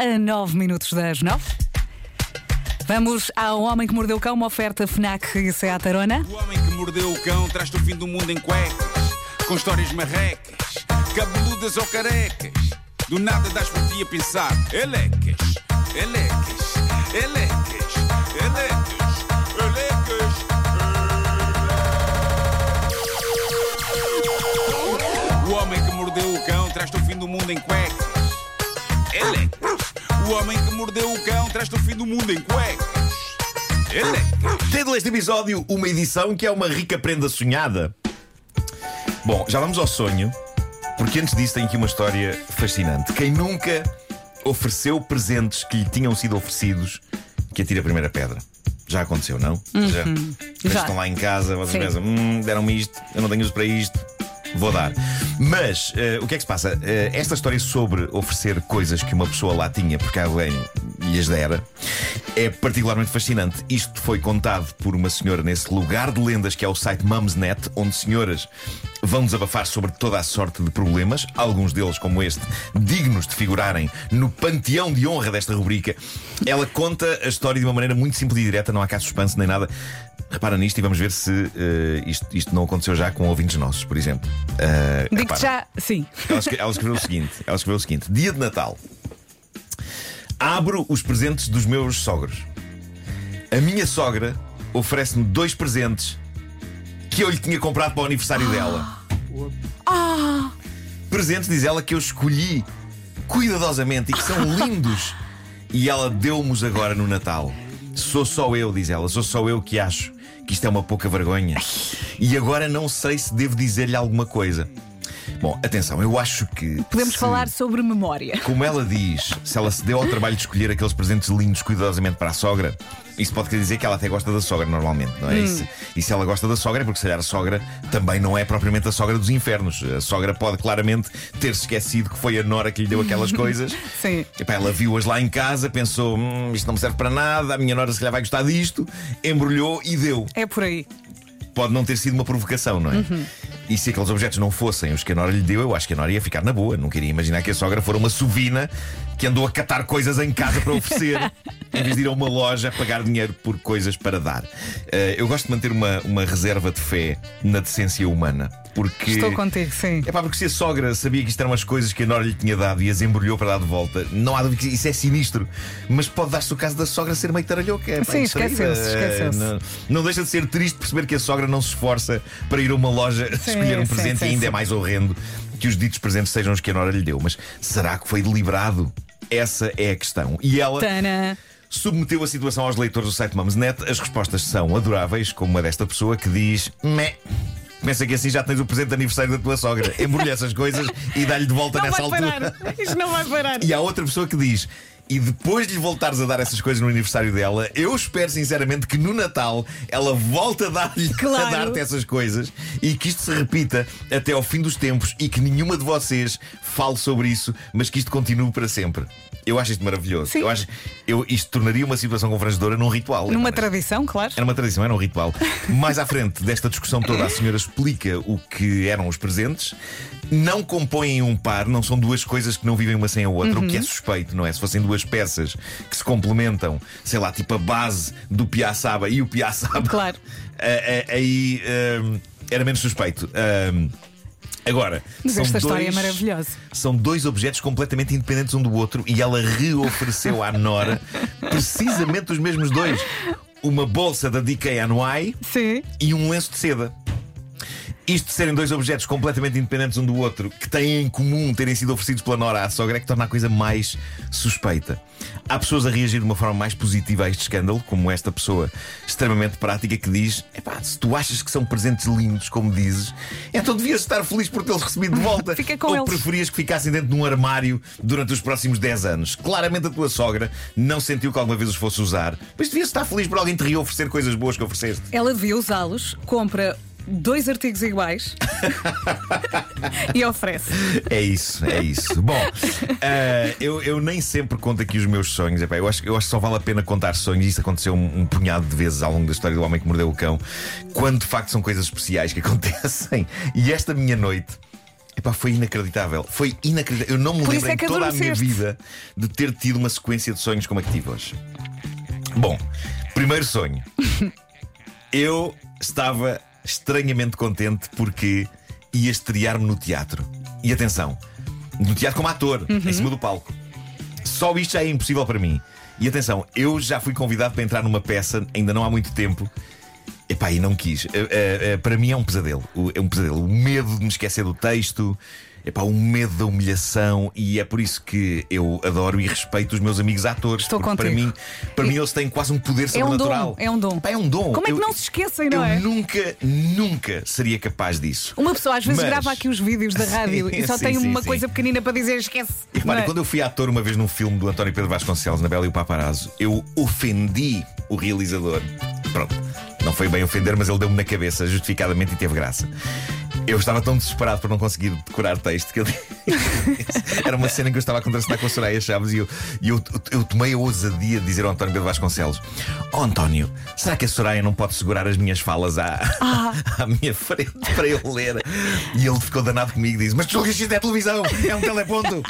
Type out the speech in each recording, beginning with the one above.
a 9 minutos das 9. Vamos ao Homem que Mordeu o Cão, uma oferta FNAC e Seat Arona. O homem que mordeu o cão traz-te o fim do mundo em cuecas, com histórias marrecas, cabeludas ou carecas. Do nada das por ti a pensar, elecas, elecas, elecas, elecas, elecas. O homem que mordeu o cão traz-te o fim do mundo em cuecas. O homem que mordeu o cão traz-te o fim do mundo em cuecas, elecas. Título deste episódio: Uma edição que é uma rica prenda sonhada. Bom, já vamos ao sonho, porque antes disso tem aqui uma história fascinante. Quem nunca ofereceu presentes que lhe tinham sido oferecidos, que atira a primeira pedra. Já aconteceu, não? Já. Vocês Já. estão lá em casa, vocês Sim. pensam, hum, deram-me isto, eu não tenho uso para isto. Vou dar. Mas eh, o que é que se passa? Eh, esta história sobre oferecer coisas que uma pessoa lá tinha porque alguém lhes dera é particularmente fascinante. Isto foi contado por uma senhora nesse lugar de lendas que é o site Mumsnet, onde senhoras vão desabafar sobre toda a sorte de problemas, alguns deles, como este, dignos de figurarem no panteão de honra desta rubrica. Ela conta a história de uma maneira muito simples e direta, não há cá suspense nem nada. Repara nisto e vamos ver se eh, isto, isto não aconteceu já com ouvintes nossos, por exemplo. Eh, Já, sim. Ela, escre- ela escreveu o seguinte: ela escreveu o seguinte: Dia de Natal. Abro os presentes dos meus sogros. A minha sogra oferece-me dois presentes que eu lhe tinha comprado para o aniversário dela. Presentes, diz ela, que eu escolhi cuidadosamente e que são lindos. E ela deu-nos agora no Natal. Sou só eu, diz ela, sou só eu que acho que isto é uma pouca vergonha. E agora não sei se devo dizer-lhe alguma coisa. Bom, atenção, eu acho que. Podemos se- falar sobre memória. como ela diz, se ela se deu ao trabalho de escolher aqueles presentes lindos cuidadosamente para a sogra, isso pode querer dizer que ela até gosta da sogra normalmente, não é? E, se, e se ela gosta da sogra é porque, se calhar, a sogra também não é propriamente a sogra dos infernos. A sogra pode claramente ter-se esquecido que foi a Nora que lhe deu aquelas coisas. Sim. Epá, ela viu-as lá em casa, pensou: hum, isto não me serve para nada, a minha Nora se calhar vai gostar disto, embrulhou e deu É por aí. pode não ter sido uma provocação, não é? E se aqueles objetos não fossem os que a Nora lhe deu, eu acho que a Nora ia ficar na boa. Não queria imaginar que a sogra fora uma sovina que andou a catar coisas em casa para oferecer, em vez de ir a uma loja pagar dinheiro por coisas para dar. Eh, eu gosto de manter uma, uma reserva de fé na decência humana. Porque. Estou contigo, sim. É pá, porque se a sogra sabia que isto eram as coisas que a Nora lhe tinha dado e as embrulhou para dar de volta, não há dúvida que isso é sinistro. Mas pode dar-se o caso da sogra ser meio taralhoca. é pá, Sim, esqueceu-se, esqueceu-se. Não, não deixa de ser triste perceber que a sogra não se esforça para ir a uma loja escolher um sim, presente sim, e ainda sim. é mais horrendo que os ditos presentes sejam os que a Nora lhe deu. Mas será que foi deliberado? Essa é a questão. E ela Tana. submeteu a situação aos leitores do site Mumsnet. As respostas são adoráveis, como a desta pessoa que diz: Meh. Pensa que assim já tens o presente de aniversário da tua sogra. Embrulha essas coisas e dá-lhe de volta Não nessa vai altura. parar. Isto não vai parar. E há outra pessoa que diz. E depois de lhe voltares a dar essas coisas no aniversário dela, eu espero sinceramente que no Natal ela volte a dar-lhe Claro. a dar-te essas coisas e que isto se repita até ao fim dos tempos e que nenhuma de vocês fale sobre isso, mas que isto continue para sempre. Eu acho isto maravilhoso. Sim. Eu acho, eu, isto tornaria uma situação constrangedora num ritual. Numa Mas- tradição, claro. era uma tradição, era um ritual. Mais à frente desta discussão toda, a senhora explica o que eram os presentes. Não compõem um par, não são duas coisas que não vivem uma sem a outra, o que é suspeito, não é? Se fossem duas peças que se complementam, sei lá, tipo a base do piaçaba e o piaçaba, Claro. aí hum, era menos suspeito. Hum, agora, Mas são esta história é dois- maravilhosa. são dois objetos completamente independentes um do outro e ela reofereceu à Nora precisamente os mesmos dois. Uma bolsa da DKNY Sim. e um lenço de seda. Isto de serem dois objetos completamente independentes um do outro, que têm em comum terem sido oferecidos pela Nora à sogra, é que torna a coisa mais suspeita. Há pessoas a reagir de uma forma mais positiva a este escândalo, como esta pessoa extremamente prática que diz: Epá, se tu achas que são presentes lindos, como dizes, então devias estar feliz por tê-los recebido de volta. Fica com Ou eles. preferias que ficassem dentro de um armário durante os próximos 10 anos. Claramente a tua sogra não sentiu que alguma vez os fosse usar, mas devias estar feliz por alguém te reoferecer coisas boas que ofereceste. Ela devia usá-los, compra dois artigos iguais e oferece. É isso, é isso. Bom, eh, eu, eu nem sempre conto aqui os meus sonhos. Epá, eu, acho, eu acho que só vale a pena contar sonhos. Isso aconteceu um, um punhado de vezes ao longo da história do homem que mordeu o cão, quando de facto são coisas especiais que acontecem. E esta minha noite. Epá, foi inacreditável. Foi inacreditável. Eu não me Por lembro é em toda a minha vida de ter tido uma sequência de sonhos como a que tive hoje. Bom, primeiro sonho. Eu estava estranhamente contente porque ia estrear-me no teatro. E atenção, no teatro como ator, em cima do palco. Só isto já é impossível para mim. E atenção, eu já fui convidado para entrar numa peça, ainda não há muito tempo. Epá, e não quis. Eh, eh, eh, para mim é um pesadelo. É um pesadelo. O medo de me esquecer do texto. Epá, o medo da humilhação e é por isso que eu adoro e respeito os meus amigos atores. Estou porque para contigo. mim, para mim eles têm quase um poder É um sobrenatural. dom, é um dom. Epá, é um dom. Como é que Eu- não se esquecem, não eu é? nunca, nunca seria capaz disso. Uma pessoa às vezes Mas- grava aqui os vídeos da rádio e só Sim, tem sim, uma sim. coisa pequenina para dizer esquece. E repare, é? quando eu fui ator uma vez num filme do António Pedro Vasconcelos, na Bela e o Paparazzo, eu ofendi o realizador. Pronto, não foi bem ofender, mas ele deu-me na cabeça, justificadamente, e teve graça. Eu estava tão desesperado por não conseguir decorar texto que ele... era uma cena em que eu estava a contracenar com a Soraya Chaves e eu, eu, eu tomei a ousadia de dizer ao António Pedro Vasconcelos: Oh António, será que a Soraya não pode segurar as minhas falas à, à minha frente para eu ler? E ele ficou danado comigo e disse: Mas tu isto é televisão, é um teleponto,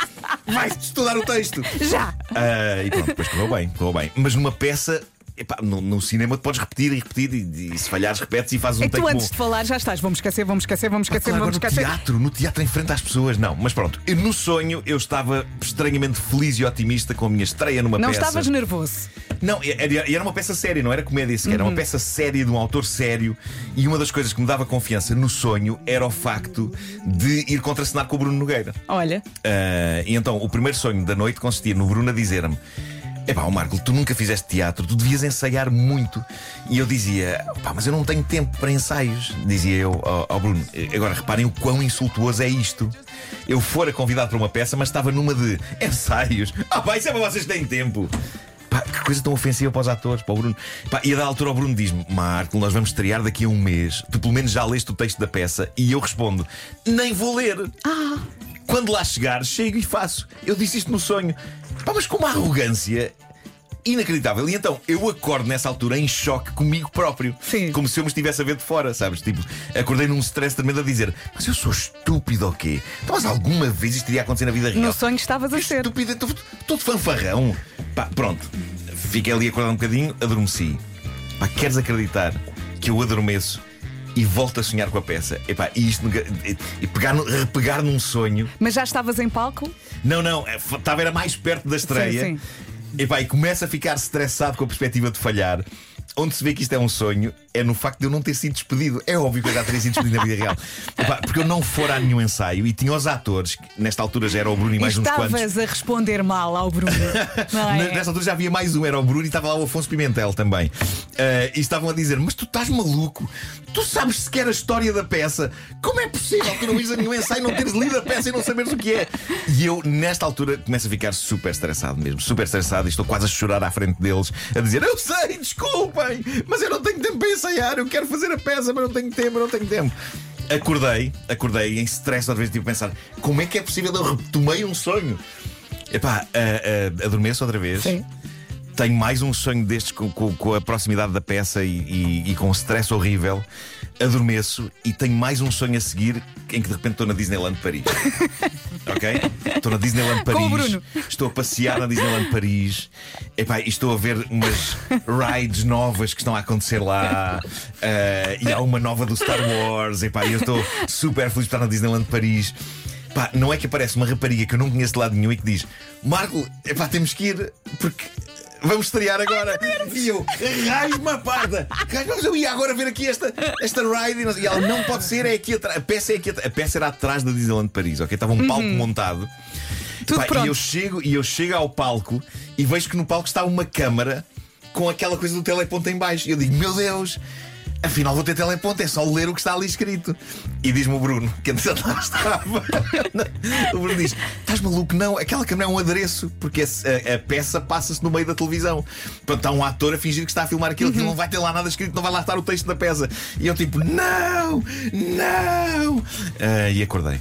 vais estudar o texto. Já! Ah, e pronto, depois correu bem, correu bem. Mas numa peça. Epá, no, no cinema tu podes repetir e repetir e, e se falhares repetes e fazes um É que tu take antes bom. de falar já estás. Vamos esquecer, vamos esquecer, vamos esquecer, Claro, vamos agora esquecer. no teatro, no teatro em frente às pessoas, não. Mas pronto, no sonho eu estava estranhamente feliz e otimista com a minha estreia numa Não peça. estavas nervoso. Não, era, era uma peça séria, não era comédia sequer, Uhum. era uma peça séria de um autor sério. E uma das coisas que me dava confiança no sonho era o facto de ir contracenar com o Bruno Nogueira. Olha, Ah, e então, o primeiro sonho da noite consistia no Bruno a dizer-me: Epá, ó Marco, tu nunca fizeste teatro, tu devias ensaiar muito. E eu dizia: Pá, mas eu não tenho tempo para ensaios. Dizia eu ao, ao Bruno. Agora, reparem o quão insultuoso é isto. Eu fora convidado para uma peça, mas estava numa de ensaios. Ah, pá, isso é para vocês que têm tempo. Pá, que coisa tão ofensiva para os atores, para o Bruno. Pá, e a da altura o Bruno diz-me: Marco, nós vamos estrear daqui a um mês. Tu pelo menos já leste o texto da peça. E eu respondo: Nem vou ler. Quando lá chegar, chego e faço. Eu disse isto no sonho. Pá, mas com uma arrogância inacreditável. E então eu acordo nessa altura em choque comigo próprio. Sim. Como se eu me estivesse a ver de fora, sabes? Tipo, acordei num stress tremendo a dizer: Mas eu sou estúpido ou quê? Então, mas alguma vez isto iria acontecer na vida real? no sonho estavas a Que ser. Estúpido, todo fanfarrão. Pá, pronto. Fiquei ali acordado um bocadinho, adormeci. Pá, queres acreditar que eu adormeço e volto a sonhar com a peça? Epá, e isto e- pegar, repegar num sonho. Mas já estavas em palco? Não, não, é, estava era mais perto da estreia. Sim, sim. Epá, e começa a ficar estressado com a perspectiva de falhar. Onde se vê que isto é um sonho é no facto de eu não ter sido despedido. É óbvio que eu já teria sido despedido na vida real. Epá, porque eu não fora a nenhum ensaio e tinha os atores, que nesta altura já era o Bruno e mais uns quantos. estavas a responder mal ao Bruno. É? Nessa altura já havia mais um, era o Bruno e estava lá o Afonso Pimentel também. Eh, e estavam a dizer: Mas tu estás maluco? Tu sabes sequer a história da peça? Como é possível tu não ires a nenhum ensaio, não teres lido a peça e não saberes o que é? E eu, nesta altura, começo a ficar super estressado mesmo, super estressado e estou quase a chorar à frente deles, a dizer: Eu sei, desculpem, mas eu não tenho tempo para ensaiar, eu quero fazer a peça, mas não tenho tempo, não tenho tempo. Acordei, acordei em stress outra vez, tipo a pensar: Como é que é possível eu retomei um sonho? Epá, ah, ah, adormeço outra vez. Sim. Tenho mais um sonho destes com, com- com a proximidade da peça e, e- e com um stress horrível. Adormeço e tenho mais um sonho a seguir em que de repente estou na Disneyland Paris. ok? Estou na Disneyland Paris. Estou a passear na Disneyland Paris. Epá, e estou a ver umas rides novas que estão a acontecer lá. Ah, e há uma nova do Star Wars. Epá, e eu estou super feliz de estar na Disneyland Paris. Pá, não é que aparece uma rapariga que eu não conheço de lado nenhum e que diz: Marco, epá, temos que ir porque vamos estrear agora. e eu, raios-me a parda. Eu ia agora ver aqui esta, esta ride. E não E ela, não pode ser, é aqui atrás. A peça é aqui. A peça era atrás da Disneyland Paris, ok? Estava um palco montado. Tudo Pá, e eu chego e eu chego ao palco e vejo que no palco está uma câmara com aquela coisa do teleponto em baixo. E eu digo, meu Deus, afinal vou ter teleponto, é só ler o que está ali escrito. E diz-me o Bruno, que antes lá estava. o Bruno diz: Estás maluco? Não, aquela câmara é um adereço, porque a, a peça passa-se no meio da televisão. Portanto, está um ator a fingir que está a filmar aquilo, aquilo não vai ter lá nada escrito, não vai lá estar o texto da peça. E eu tipo, não, não. Ah, e acordei.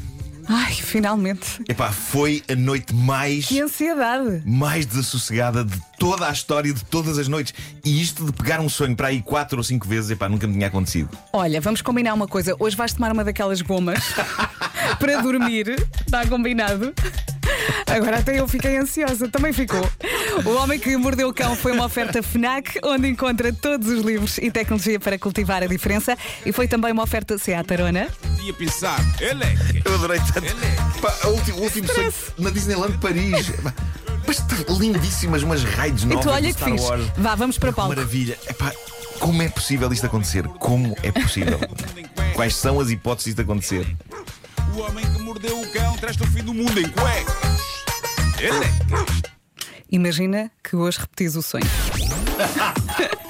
Ai, finalmente. Epá, foi a noite mais Que ansiedade. mais desassossegada de toda a história de todas as noites. E isto de pegar um sonho para aí quatro ou cinco vezes, epá, nunca me tinha acontecido. Olha, vamos combinar uma coisa. Hoje vais tomar uma daquelas gomas para dormir. Está combinado? Agora até eu fiquei ansiosa, também ficou. O Homem que Mordeu o Cão foi uma oferta FNAC, onde encontra todos os livros e tecnologia para cultivar a diferença. E foi também uma oferta Seat Arona. Podia pensar, elecas. Eu adorei tanto. Pá, o último, o último sonho na Disneyland Paris. Mas está lindíssimas, umas raids E novas tu olha que Star. Wars. Vá, vamos para Que palco. Maravilha. Epá, como é possível isto acontecer? Como é possível? Quais são as hipóteses de acontecer? O homem que mordeu o cão traz-te o fim do mundo em cuecas. Imagina que hoje repetis o sonho.